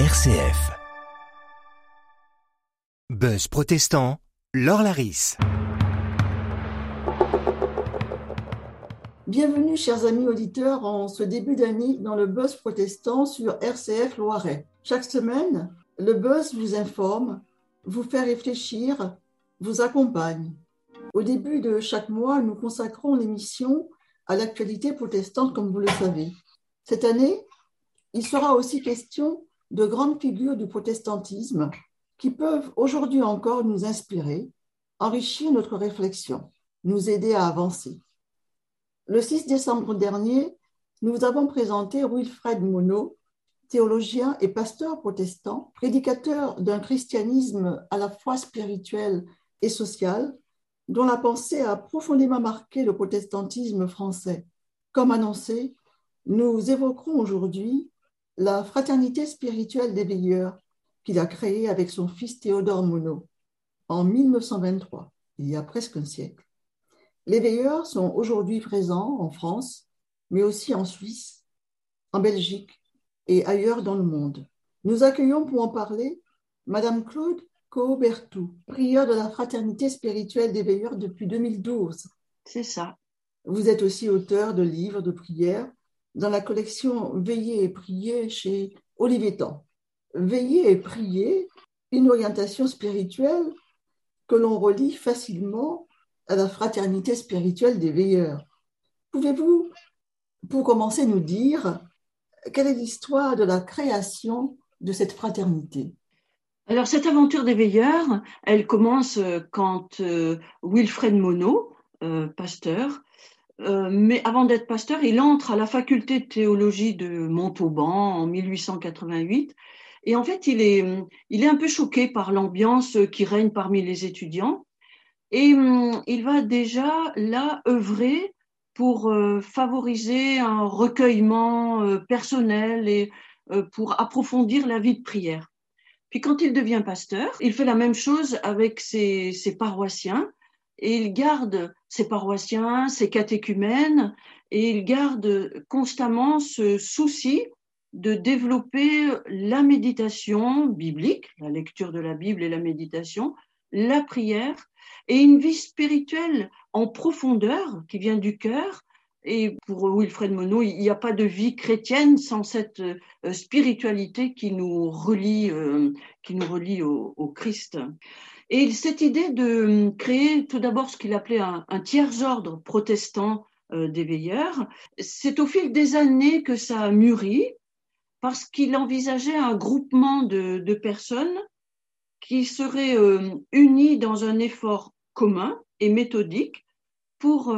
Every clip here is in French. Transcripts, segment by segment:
RCF. Buzz protestant, Laure Laris. Bienvenue, chers amis auditeurs, en ce début d'année dans le Buzz protestant sur RCF Loiret. Chaque semaine, le Buzz vous informe, vous fait réfléchir, vous accompagne. Au début de chaque mois, nous consacrons l'émission à l'actualité protestante, comme vous le savez. Cette année, il sera aussi question de grandes figures du protestantisme qui peuvent aujourd'hui encore nous inspirer, enrichir notre réflexion, nous aider à avancer. Le 6 décembre dernier, nous avons présenté Wilfred Monod, théologien et pasteur protestant, prédicateur d'un christianisme à la fois spirituel et social, dont la pensée a profondément marqué le protestantisme français. Comme annoncé, nous évoquerons aujourd'hui la fraternité spirituelle des veilleurs qu'il a créée avec son fils Théodore Monod en 1923, il y a presque un siècle. Les veilleurs sont aujourd'hui présents en France, mais aussi en Suisse, en Belgique et ailleurs dans le monde. Nous accueillons pour en parler Madame Claude Cobertou, prieur de la Fraternité spirituelle des veilleurs depuis 2012. C'est ça. Vous êtes aussi auteur de livres de prières dans la collection Veiller et prier chez Olivetan. Veiller et prier, une orientation spirituelle que l'on relie facilement à la fraternité spirituelle des veilleurs. Pouvez-vous, pour commencer, nous dire quelle est l'histoire de la création de cette fraternité? Alors cette aventure des veilleurs, elle commence euh, quand euh, Wilfred Monod, euh, mais avant d'être pasteur, il entre à la faculté de théologie de Montauban en 1888. Et en fait, il est, il est un peu choqué par l'ambiance qui règne parmi les étudiants. Et il va déjà là œuvrer pour favoriser un recueillement personnel et pour approfondir la vie de prière. Puis quand il devient pasteur, il fait la même chose avec ses, paroissiens et il garde ses paroissiens, ses catéchumènes et il garde constamment ce souci de développer la méditation biblique, la lecture de la Bible et la méditation, la prière et une vie spirituelle en profondeur qui vient du cœur et pour Wilfred Monod, il n'y a pas de vie chrétienne sans cette euh, spiritualité qui nous relie, euh, qui nous relie au, Christ. Et cette idée de créer tout d'abord ce qu'il appelait un, tiers-ordre protestant euh, des veilleurs, c'est au fil des années que ça a mûri parce qu'il envisageait un groupement de, personnes qui seraient unies dans un effort commun et méthodique pour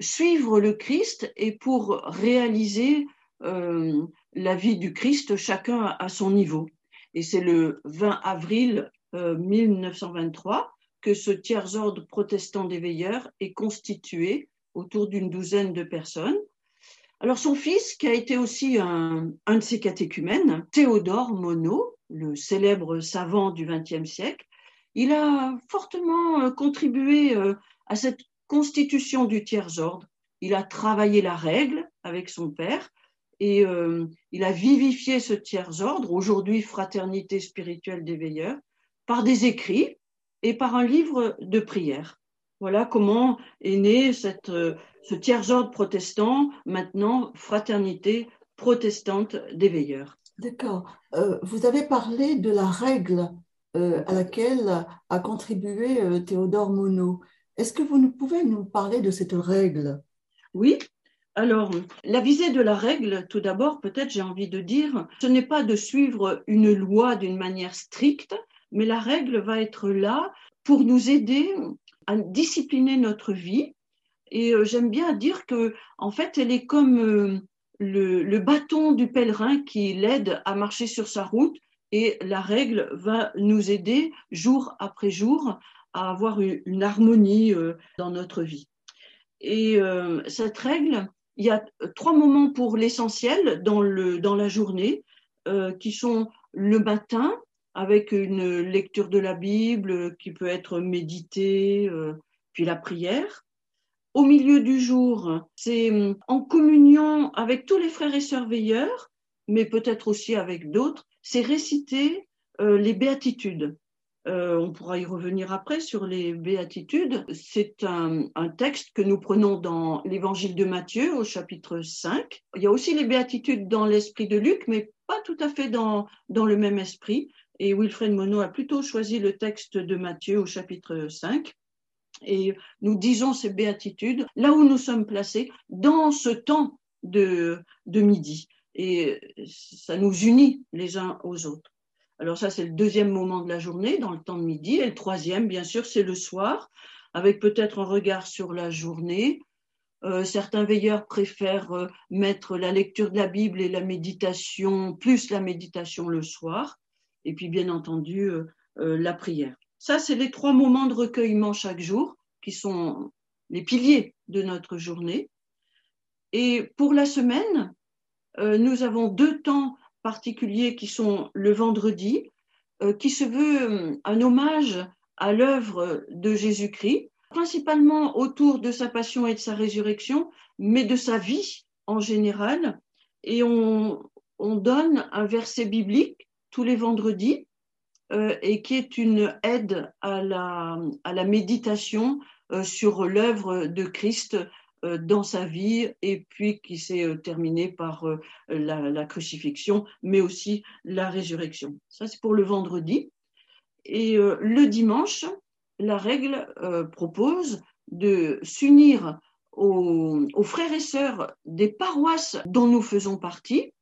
suivre le Christ et pour réaliser euh, la vie du Christ, chacun à son niveau. Et c'est le 20 avril 1923 euh, que ce tiers-ordre protestant des veilleurs est constitué autour d'une douzaine de personnes. Alors son fils, qui a été aussi un, un de ses catéchumènes, Théodore Monod, le célèbre savant du XXe siècle, il a fortement euh, contribué à cette constitution du tiers-ordre. Il a travaillé la règle avec son père et euh, il a vivifié ce tiers-ordre, aujourd'hui Fraternité spirituelle des veilleurs, par des écrits et par un livre de prière. Voilà comment est né cette, euh, ce tiers-ordre protestant, maintenant Fraternité protestante des veilleurs. D'accord. Euh, vous avez parlé de la règle à laquelle a contribué Théodore Monod. Est-ce que vous pouvez nous parler de cette règle? Oui. Alors, la visée de la règle, tout d'abord, peut-être j'ai envie de dire, ce n'est pas de suivre une loi d'une manière stricte, mais la règle va être là pour nous aider à discipliner notre vie. Et euh, j'aime bien dire que, en fait, elle est comme euh, le, bâton du pèlerin qui l'aide à marcher sur sa route. Et la règle va nous aider jour après jour à avoir une, harmonie euh, dans notre vie. Et cette règle, il y a trois moments pour l'essentiel dans, la journée, qui sont le matin, avec une lecture de la Bible qui peut être méditée, puis la prière. Au milieu du jour, c'est en communion avec tous les frères et sœurs veilleurs, mais peut-être aussi avec d'autres, c'est réciter euh, les béatitudes. Euh, on pourra y revenir après sur les béatitudes. C'est un, un, texte que nous prenons dans l'évangile de Matthieu au chapitre 5. Il y a aussi les béatitudes dans l'esprit de Luc, mais pas tout à fait dans, dans le même esprit. Et Wilfred Monod a plutôt choisi le texte de Matthieu au chapitre 5. Et nous disons ces béatitudes là où nous sommes placés dans ce temps de, midi. Et ça nous unit les uns aux autres. Alors ça, c'est le deuxième moment de la journée, dans le temps de midi. Et le troisième, bien sûr, c'est le soir, avec peut-être un regard sur la journée. Euh, certains veilleurs préfèrent euh, mettre la lecture de la Bible et la méditation, plus la méditation le soir. Et puis, bien entendu, euh, la prière. Ça, c'est les trois moments de recueillement chaque jour qui sont les piliers de notre journée. Et pour la semaine, nous avons deux temps particuliers qui sont le vendredi, euh, qui se veut euh, un hommage à l'œuvre de Jésus-Christ, principalement autour de sa passion et de sa résurrection, mais de sa vie en général. Et on donne un verset biblique tous les vendredis euh, et qui est une aide à la, méditation euh, sur l'œuvre de Christ euh, dans sa vie et puis qui s'est euh, terminé par la, crucifixion, mais aussi la résurrection. Ça, c'est pour le vendredi. Et le dimanche, la règle propose de s'unir aux, frères et sœurs des paroisses dont nous faisons partie,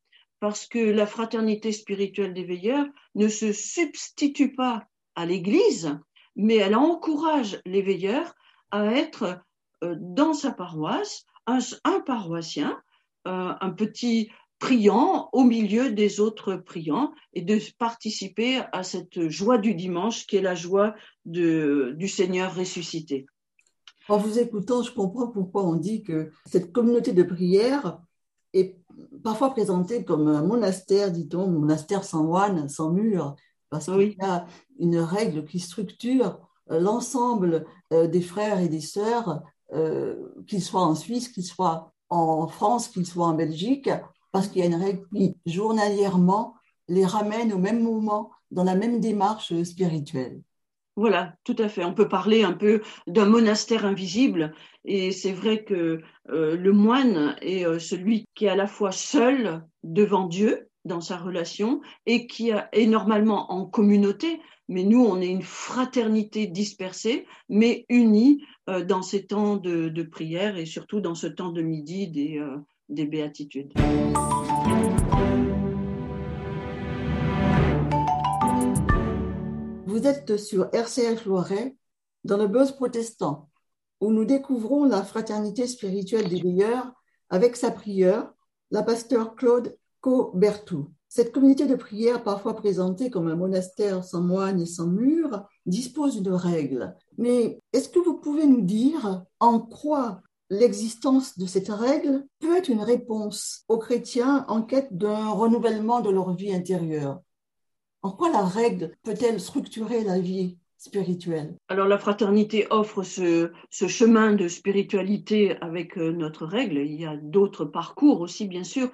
parce que la fraternité spirituelle des veilleurs ne se substitue pas à l'Église, mais elle encourage les veilleurs à être euh, dans sa paroisse un, paroissien, euh, un petit priant au milieu des autres priants et de participer à cette joie du dimanche qui est la joie du Seigneur ressuscité. En vous écoutant, je comprends pourquoi on dit que cette communauté de prière est parfois présentée comme un monastère, dit-on, monastère sans moine, sans mur, parce qu'il y a une règle qui structure euh, l'ensemble des frères et des sœurs euh, qu'il soit en Suisse, qu'il soit en France, qu'il soit en Belgique, parce qu'il y a une règle qui, journalièrement, les ramène au même moment, dans la même démarche spirituelle. Voilà, tout à fait. On peut parler un peu d'un monastère invisible. Et c'est vrai que euh, le moine est euh, celui qui est à la fois seul devant Dieu dans sa relation et qui est normalement en communauté. Mais nous, on est une fraternité dispersée, mais unie euh, dans ces temps de, prière et surtout dans ce temps de midi des béatitudes. Vous êtes sur RCF Loiret dans le buzz protestant où nous découvrons la fraternité spirituelle des veilleurs avec sa prieure, la pasteur Claude Co-Bertou. Cette communauté de prière, parfois présentée comme un monastère sans moines et sans murs, dispose d'une règle. Mais est-ce que vous pouvez nous dire en quoi l'existence de cette règle peut être une réponse aux chrétiens en quête d'un renouvellement de leur vie intérieure? En quoi la règle peut-elle structurer la vie spirituelle? Alors la fraternité offre ce, chemin de spiritualité avec euh, notre règle. Il y a d'autres parcours aussi, bien sûr,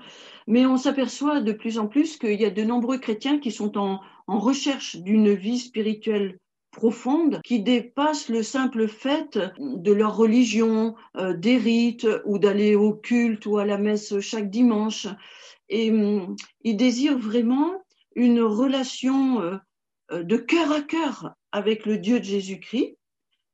mais on s'aperçoit de plus en plus qu'il y a de nombreux chrétiens qui sont en, en recherche d'une vie spirituelle profonde qui dépasse le simple fait de leur religion, euh, des rites ou d'aller au culte ou à la messe chaque dimanche. Et hum, ils désirent vraiment une relation euh, de cœur à cœur avec le Dieu de Jésus-Christ.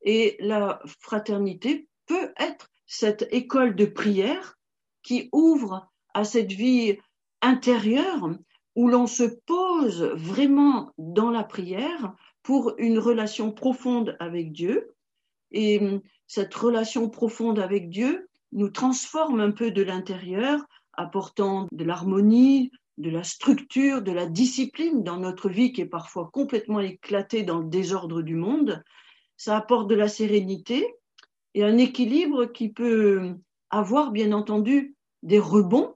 Et la fraternité peut être cette école de prière qui ouvre à cette vie intérieure où l'on se pose vraiment dans la prière pour une relation profonde avec Dieu. Et hum, cette relation profonde avec Dieu nous transforme un peu de l'intérieur, apportant de l'harmonie, de la structure, de la discipline dans notre vie qui est parfois complètement éclatée dans le désordre du monde. Ça apporte de la sérénité et un équilibre qui peut avoir, bien entendu, des rebonds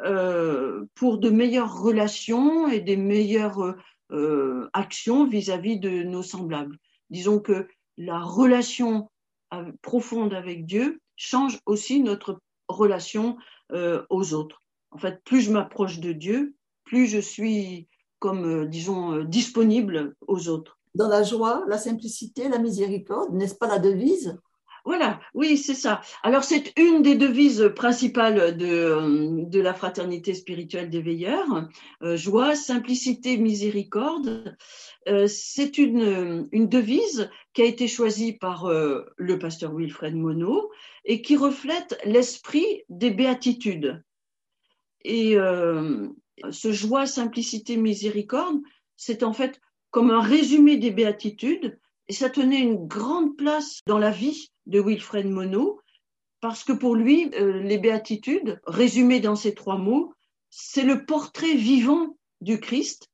euh, pour de meilleures relations et des meilleures euh, action vis-à-vis de nos semblables. Disons que la relation profonde avec Dieu change aussi notre relation euh, aux autres. En fait, plus je m'approche de Dieu, plus je suis comme, euh, disons, euh, disponible aux autres. Dans la joie, la simplicité, la miséricorde, n'est-ce pas la devise? Voilà, oui, c'est ça. Alors, c'est une des devises principales de, euh, de la fraternité spirituelle des veilleurs. joie, simplicité, miséricorde. c'est une, une devise qui a été choisie par le pasteur Wilfred Monod et qui reflète l'esprit des béatitudes. Et ce joie, simplicité, miséricorde, c'est en fait comme un résumé des béatitudes, et ça tenait une grande place dans la vie de Wilfred Monod, parce que pour lui, euh, les béatitudes, résumées dans ces trois mots, c'est le portrait vivant du Christ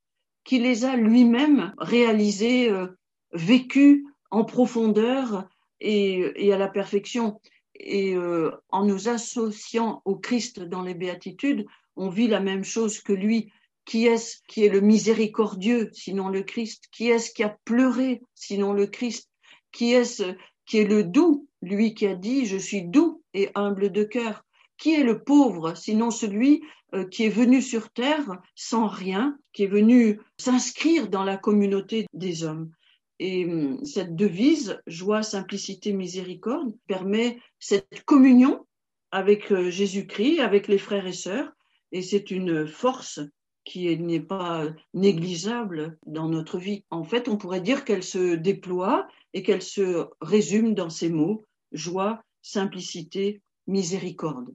qui les a lui-même réalisés, euh, vécus en profondeur et, à la perfection. Et euh, en nous associant au Christ dans les béatitudes, on vit la même chose que lui. Qui est-ce qui est le miséricordieux, sinon le Christ? Qui est-ce qui a pleuré, sinon le Christ? Qui est-ce qui est le doux, lui qui a dit Je suis doux et humble de cœur Qui est le pauvre, sinon celui euh, qui est venu sur terre sans rien, qui est venu s'inscrire dans la communauté des hommes? Et hum, cette devise, joie, simplicité, miséricorde, permet cette communion avec euh, Jésus-Christ, avec les frères et sœurs, et c'est une force qui n'est pas négligeable dans notre vie. En fait, on pourrait dire qu'elle se déploie et qu'elle se résume dans ces mots joie, simplicité, miséricorde.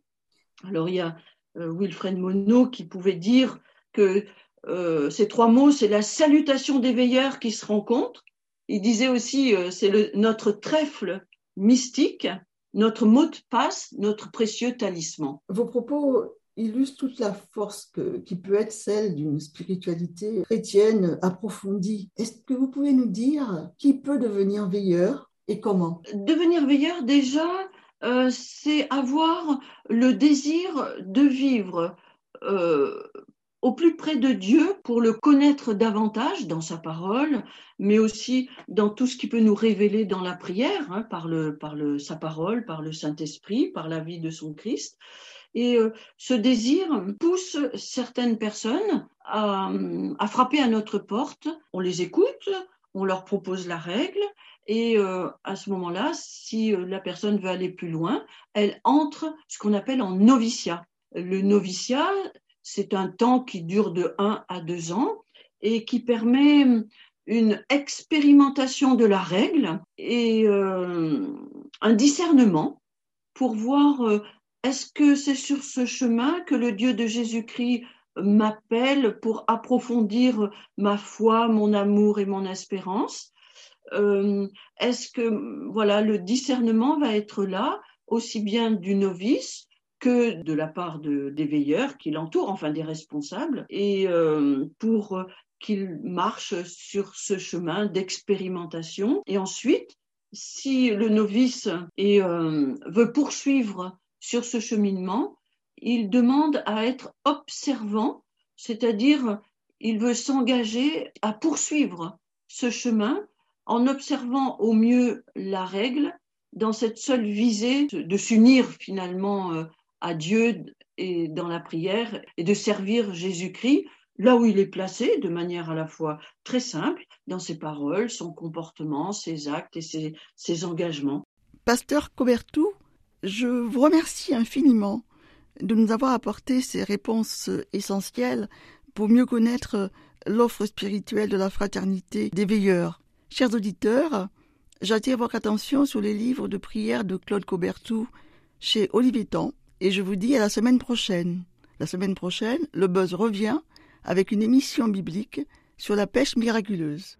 Alors il y a euh, Wilfred Monod qui pouvait dire que euh, ces trois mots, c'est la salutation des veilleurs qui se rencontrent. Il disait aussi, euh, c'est notre trèfle mystique, notre mot de passe, notre précieux talisman. Vos propos illustre toute la force qui peut être celle d'une spiritualité chrétienne approfondie. Est-ce que vous pouvez nous dire qui peut devenir veilleur et comment? Devenir veilleur, déjà, euh, c'est avoir le désir de vivre euh, au plus près de Dieu pour le connaître davantage dans sa parole, mais aussi dans tout ce qui peut nous révéler dans la prière, hein, par, le, par le, sa parole, par le Saint-Esprit, par la vie de son Christ. Et euh, ce désir pousse certaines personnes à, frapper à notre porte. On les écoute, on leur propose la règle, et euh, à ce moment-là, si euh, la personne veut aller plus loin, elle entre ce qu'on appelle en noviciat. Le noviciat, c'est un temps qui dure de 1 à 2 ans et qui permet une expérimentation de la règle et un discernement pour voir est-ce que c'est sur ce chemin que le Dieu de Jésus-Christ m'appelle pour approfondir ma foi, mon amour et mon espérance. Euh, Est-ce que voilà le discernement va être là aussi bien du novice que de la part de, des veilleurs qui l'entourent, enfin des responsables, et euh, pour qu'il marche sur ce chemin d'expérimentation. Et ensuite, si le novice euh, veut poursuivre sur ce cheminement, il demande à être observant, c'est-à-dire il veut s'engager à poursuivre ce chemin en observant au mieux la règle dans cette seule visée de s'unir finalement euh, à Dieu et dans la prière et de servir Jésus-Christ là où il est placé de manière à la fois très simple dans ses paroles, son comportement, ses actes et ses, engagements. Pasteur Cobertou, je vous remercie infiniment de nous avoir apporté ces réponses essentielles pour mieux connaître l'offre spirituelle de la fraternité des veilleurs. Chers auditeurs, j'attire votre attention sur les livres de prière de Claude Cobertou chez Olivetan et je vous dis à la semaine prochaine. La semaine prochaine, le buzz revient avec une émission biblique sur la pêche miraculeuse.